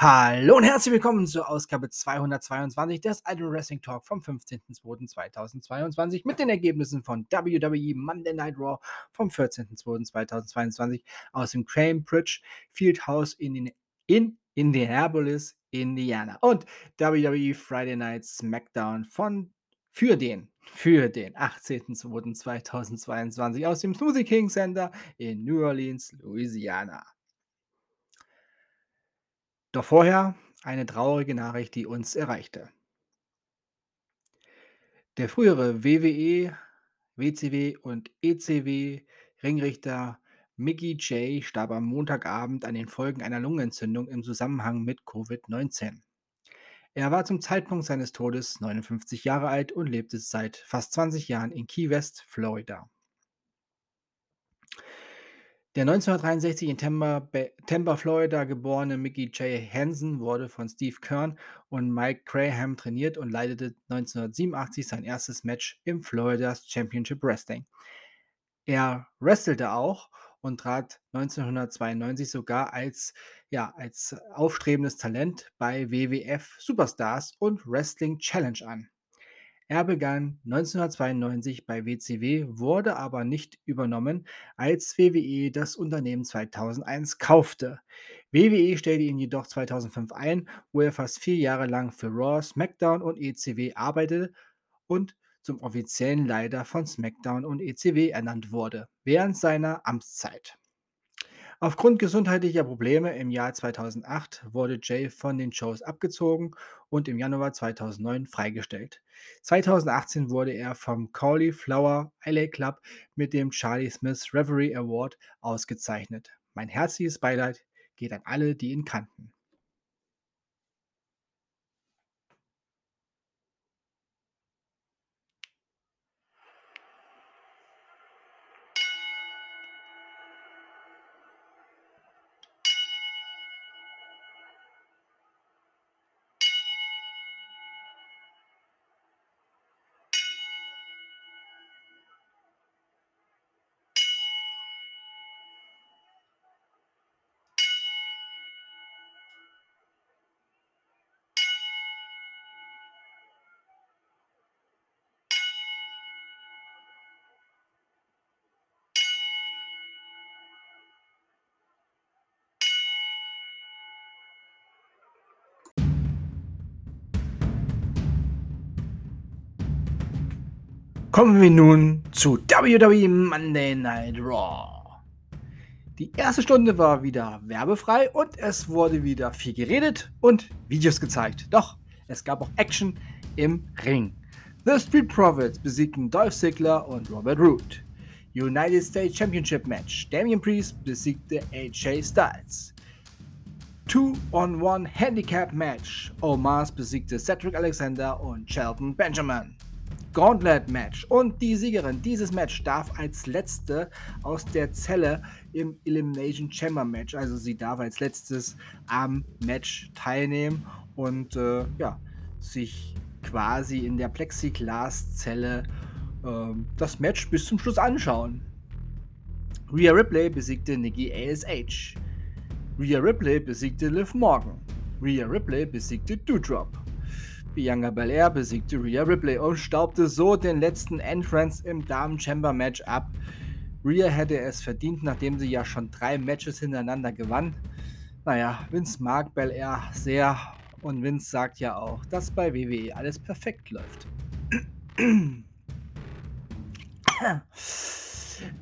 Hallo und herzlich willkommen zur Ausgabe 222 des Idol Wrestling Talk vom 15.02.2022 mit den Ergebnissen von WWE Monday Night Raw vom 14.02.2022 aus dem Cambridge Fieldhouse in, in Indianapolis, Indiana und WWE Friday Night SmackDown von für den für den 18.02.2022 aus dem Smoothie King Center in New Orleans, Louisiana. Doch vorher eine traurige Nachricht, die uns erreichte. Der frühere WWE, WCW und ECW Ringrichter Mickey J starb am Montagabend an den Folgen einer Lungenentzündung im Zusammenhang mit Covid-19. Er war zum Zeitpunkt seines Todes 59 Jahre alt und lebte seit fast 20 Jahren in Key West, Florida. Der 1963 in Tampa, Tampa, Florida geborene Mickey J. Hansen wurde von Steve Kern und Mike Graham trainiert und leitete 1987 sein erstes Match im Florida's Championship Wrestling. Er wrestelte auch und trat 1992 sogar als, ja, als aufstrebendes Talent bei WWF Superstars und Wrestling Challenge an. Er begann 1992 bei WCW, wurde aber nicht übernommen, als WWE das Unternehmen 2001 kaufte. WWE stellte ihn jedoch 2005 ein, wo er fast vier Jahre lang für Raw, SmackDown und ECW arbeitete und zum offiziellen Leiter von SmackDown und ECW ernannt wurde, während seiner Amtszeit. Aufgrund gesundheitlicher Probleme im Jahr 2008 wurde Jay von den Shows abgezogen und im Januar 2009 freigestellt. 2018 wurde er vom Cauliflower LA Club mit dem Charlie Smith Reverie Award ausgezeichnet. Mein herzliches Beileid geht an alle, die ihn kannten. Kommen wir nun zu WWE Monday Night Raw. Die erste Stunde war wieder werbefrei und es wurde wieder viel geredet und Videos gezeigt. Doch es gab auch Action im Ring. The Street Profits besiegten Dolph Ziggler und Robert Root. United States Championship Match. Damian Priest besiegte AJ Styles. Two-on-One Handicap Match. Omars besiegte Cedric Alexander und Shelton Benjamin. Gauntlet Match. Und die Siegerin dieses Match darf als letzte aus der Zelle im Elimination Chamber Match. Also sie darf als letztes am Match teilnehmen und äh, ja, sich quasi in der Plexiglas-Zelle äh, das Match bis zum Schluss anschauen. Rhea Ripley besiegte Nikki ASH. Rhea Ripley besiegte Liv Morgan. Rhea Ripley besiegte Doudrop. Bianca Belair besiegte Rhea Ripley und staubte so den letzten Entrance im Damen-Chamber-Match ab. Rhea hätte es verdient, nachdem sie ja schon drei Matches hintereinander gewann. Naja, Vince mag Belair sehr und Vince sagt ja auch, dass bei WWE alles perfekt läuft.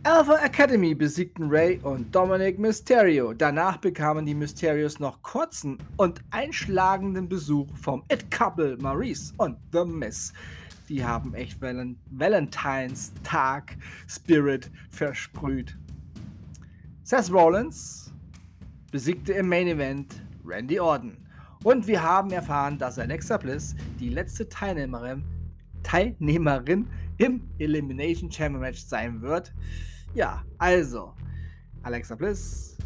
Alpha Academy besiegten Ray und Dominic Mysterio. Danach bekamen die Mysterios noch kurzen und einschlagenden Besuch vom It Couple Maurice und The Miss. Die haben echt Val Valentines Tag Spirit versprüht. Seth Rollins besiegte im Main Event Randy Orton. Und wir haben erfahren, dass Alexa Bliss die letzte Teilnehmerin, Teilnehmerin im Elimination Chamber Match sein wird. Ja, also Alexa Bliss,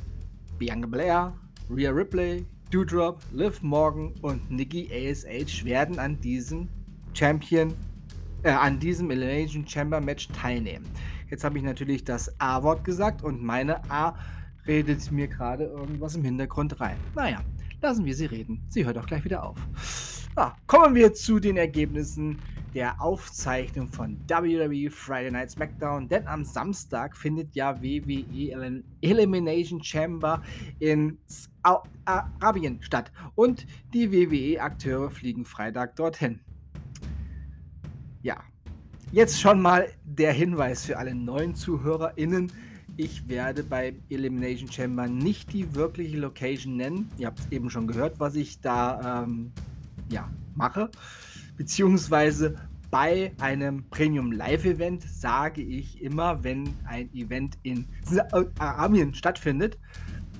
Bianca Blair, Rhea Ripley, Doudrop, Liv Morgan und Nikki ASH werden an diesem Champion, äh, an diesem Elimination Chamber Match teilnehmen. Jetzt habe ich natürlich das A-Wort gesagt und meine A redet mir gerade irgendwas im Hintergrund rein. Naja, lassen wir sie reden. Sie hört auch gleich wieder auf. Ah, kommen wir zu den Ergebnissen der Aufzeichnung von WWE Friday Night SmackDown, denn am Samstag findet ja WWE Elimination Chamber in Arabien statt und die WWE-Akteure fliegen Freitag dorthin. Ja, jetzt schon mal der Hinweis für alle neuen ZuhörerInnen. Ich werde bei Elimination Chamber nicht die wirkliche Location nennen. Ihr habt eben schon gehört, was ich da ähm, ja, mache. Beziehungsweise bei einem Premium Live Event sage ich immer, wenn ein Event in Arabien stattfindet,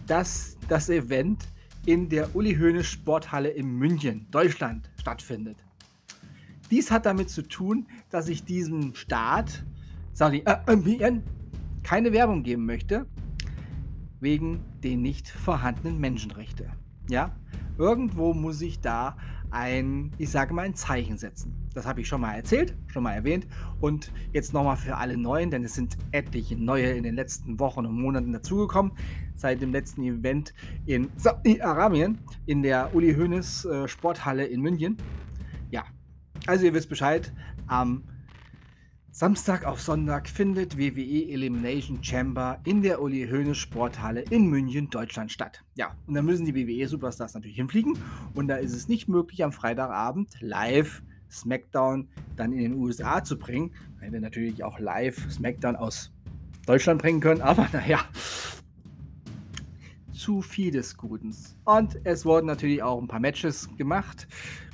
dass das Event in der Uli Hoeneß Sporthalle in München, Deutschland stattfindet. Dies hat damit zu tun, dass ich diesem Staat, Saudi Arabien, keine Werbung geben möchte, wegen den nicht vorhandenen Menschenrechte. Ja, irgendwo muss ich da ein, ich sage mal, ein Zeichen setzen. Das habe ich schon mal erzählt, schon mal erwähnt. Und jetzt nochmal für alle Neuen, denn es sind etliche neue in den letzten Wochen und Monaten dazugekommen. Seit dem letzten Event in Saudi-Arabien, in der Uli Hoeneß äh, Sporthalle in München. Ja, also ihr wisst Bescheid, am Samstag auf Sonntag findet WWE Elimination Chamber in der Uli Hoeneß Sporthalle in München, Deutschland statt. Ja, und da müssen die WWE Superstars natürlich hinfliegen und da ist es nicht möglich am Freitagabend live SmackDown dann in den USA zu bringen, weil wir natürlich auch live SmackDown aus Deutschland bringen können, aber naja, zu viel des Guten. Und es wurden natürlich auch ein paar Matches gemacht.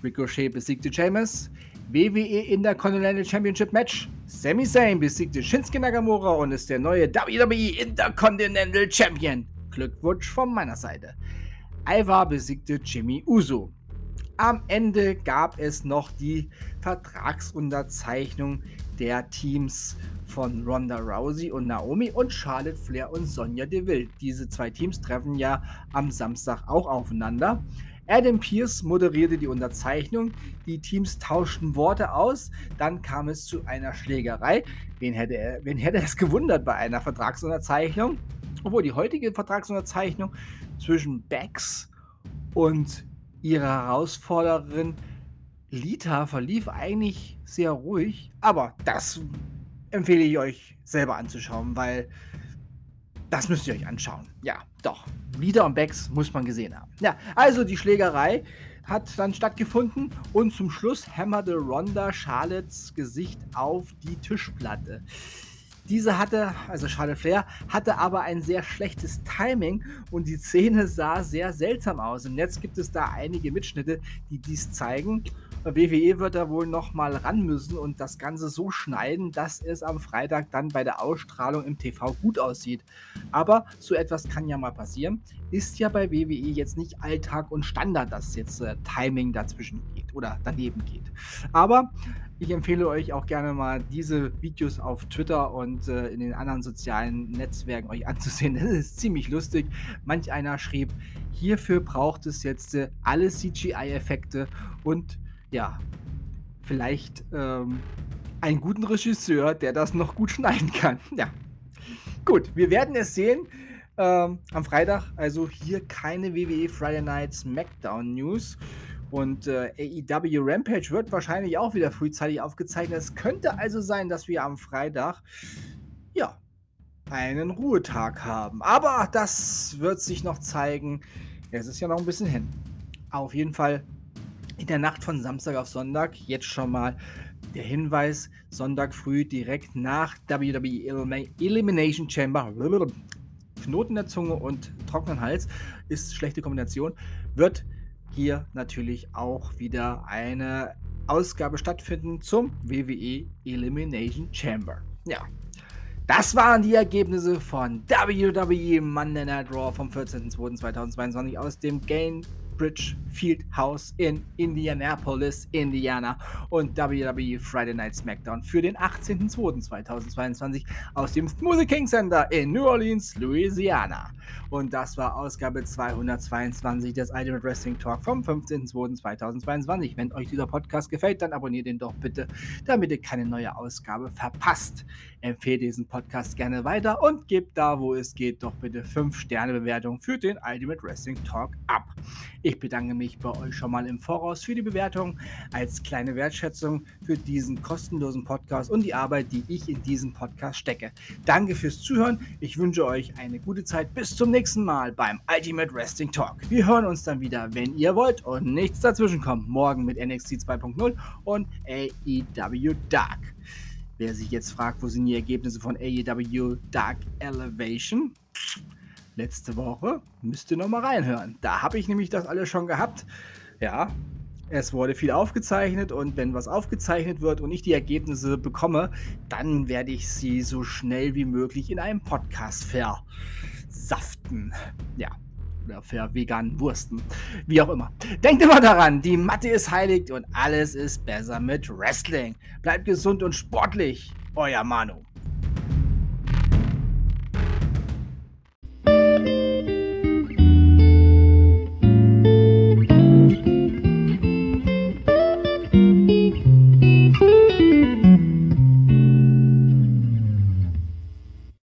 Ricochet besiegte James. WWE Intercontinental Championship Match. Sami Zayn besiegte Shinsuke Nakamura und ist der neue WWE Intercontinental Champion. Glückwunsch von meiner Seite. Ivar besiegte Jimmy Uso. Am Ende gab es noch die Vertragsunterzeichnung der Teams von Ronda Rousey und Naomi und Charlotte Flair und Sonja Deville. Diese zwei Teams treffen ja am Samstag auch aufeinander. Adam Pierce moderierte die Unterzeichnung. Die Teams tauschten Worte aus. Dann kam es zu einer Schlägerei. Wen hätte, er, wen hätte es gewundert bei einer Vertragsunterzeichnung? Obwohl die heutige Vertragsunterzeichnung zwischen Bex und ihrer Herausforderin Lita verlief eigentlich sehr ruhig. Aber das empfehle ich euch selber anzuschauen, weil das müsst ihr euch anschauen. Ja, doch. Lieder und Becks muss man gesehen haben. Ja, also die Schlägerei hat dann stattgefunden und zum Schluss hämmerte Ronda Charlottes Gesicht auf die Tischplatte. Diese hatte, also Charlotte Flair, hatte aber ein sehr schlechtes Timing und die Szene sah sehr seltsam aus. Im Netz gibt es da einige Mitschnitte, die dies zeigen. WWE wird da wohl noch mal ran müssen und das Ganze so schneiden, dass es am Freitag dann bei der Ausstrahlung im TV gut aussieht. Aber so etwas kann ja mal passieren. Ist ja bei WWE jetzt nicht Alltag und Standard, dass jetzt äh, Timing dazwischen geht oder daneben geht. Aber ich empfehle euch auch gerne mal diese Videos auf Twitter und äh, in den anderen sozialen Netzwerken euch anzusehen. Das ist ziemlich lustig. Manch einer schrieb, hierfür braucht es jetzt äh, alle CGI-Effekte und ja, vielleicht ähm, einen guten Regisseur, der das noch gut schneiden kann. Ja. Gut, wir werden es sehen. Ähm, am Freitag, also hier keine WWE Friday Night SmackDown News. Und äh, AEW Rampage wird wahrscheinlich auch wieder frühzeitig aufgezeichnet. Es könnte also sein, dass wir am Freitag, ja, einen Ruhetag haben. Aber das wird sich noch zeigen. Es ist ja noch ein bisschen hin. Auf jeden Fall in der Nacht von Samstag auf Sonntag, jetzt schon mal der Hinweis, Sonntag früh direkt nach WWE Elimination Chamber, Knoten der Zunge und trockenen Hals, ist schlechte Kombination, wird hier natürlich auch wieder eine Ausgabe stattfinden zum WWE Elimination Chamber. Ja, das waren die Ergebnisse von WWE Monday Night Raw vom 14.02.2022 aus dem Game Bridge Field House in Indianapolis, Indiana und WWE Friday Night SmackDown für den 18.02.2022 aus dem Smoothie King Center in New Orleans, Louisiana. Und das war Ausgabe 222 des Ultimate Wrestling Talk vom 15.02.2022. Wenn euch dieser Podcast gefällt, dann abonniert ihn doch bitte, damit ihr keine neue Ausgabe verpasst. Empfehlt diesen Podcast gerne weiter und gebt da, wo es geht, doch bitte 5 Sterne Bewertung für den Ultimate Wrestling Talk ab. Ich bedanke mich bei euch schon mal im Voraus für die Bewertung als kleine Wertschätzung für diesen kostenlosen Podcast und die Arbeit, die ich in diesen Podcast stecke. Danke fürs Zuhören. Ich wünsche euch eine gute Zeit. Bis zum nächsten Mal beim Ultimate Wrestling Talk. Wir hören uns dann wieder, wenn ihr wollt und nichts dazwischen kommt. Morgen mit NXT 2.0 und AEW Dark. Wer sich jetzt fragt, wo sind die Ergebnisse von AEW Dark Elevation? Letzte Woche müsst ihr nochmal reinhören. Da habe ich nämlich das alles schon gehabt. Ja, es wurde viel aufgezeichnet und wenn was aufgezeichnet wird und ich die Ergebnisse bekomme, dann werde ich sie so schnell wie möglich in einem Podcast versaften. Ja, oder für veganen Wursten. Wie auch immer. Denkt immer daran, die Matte ist heilig und alles ist besser mit Wrestling. Bleibt gesund und sportlich. Euer Manu.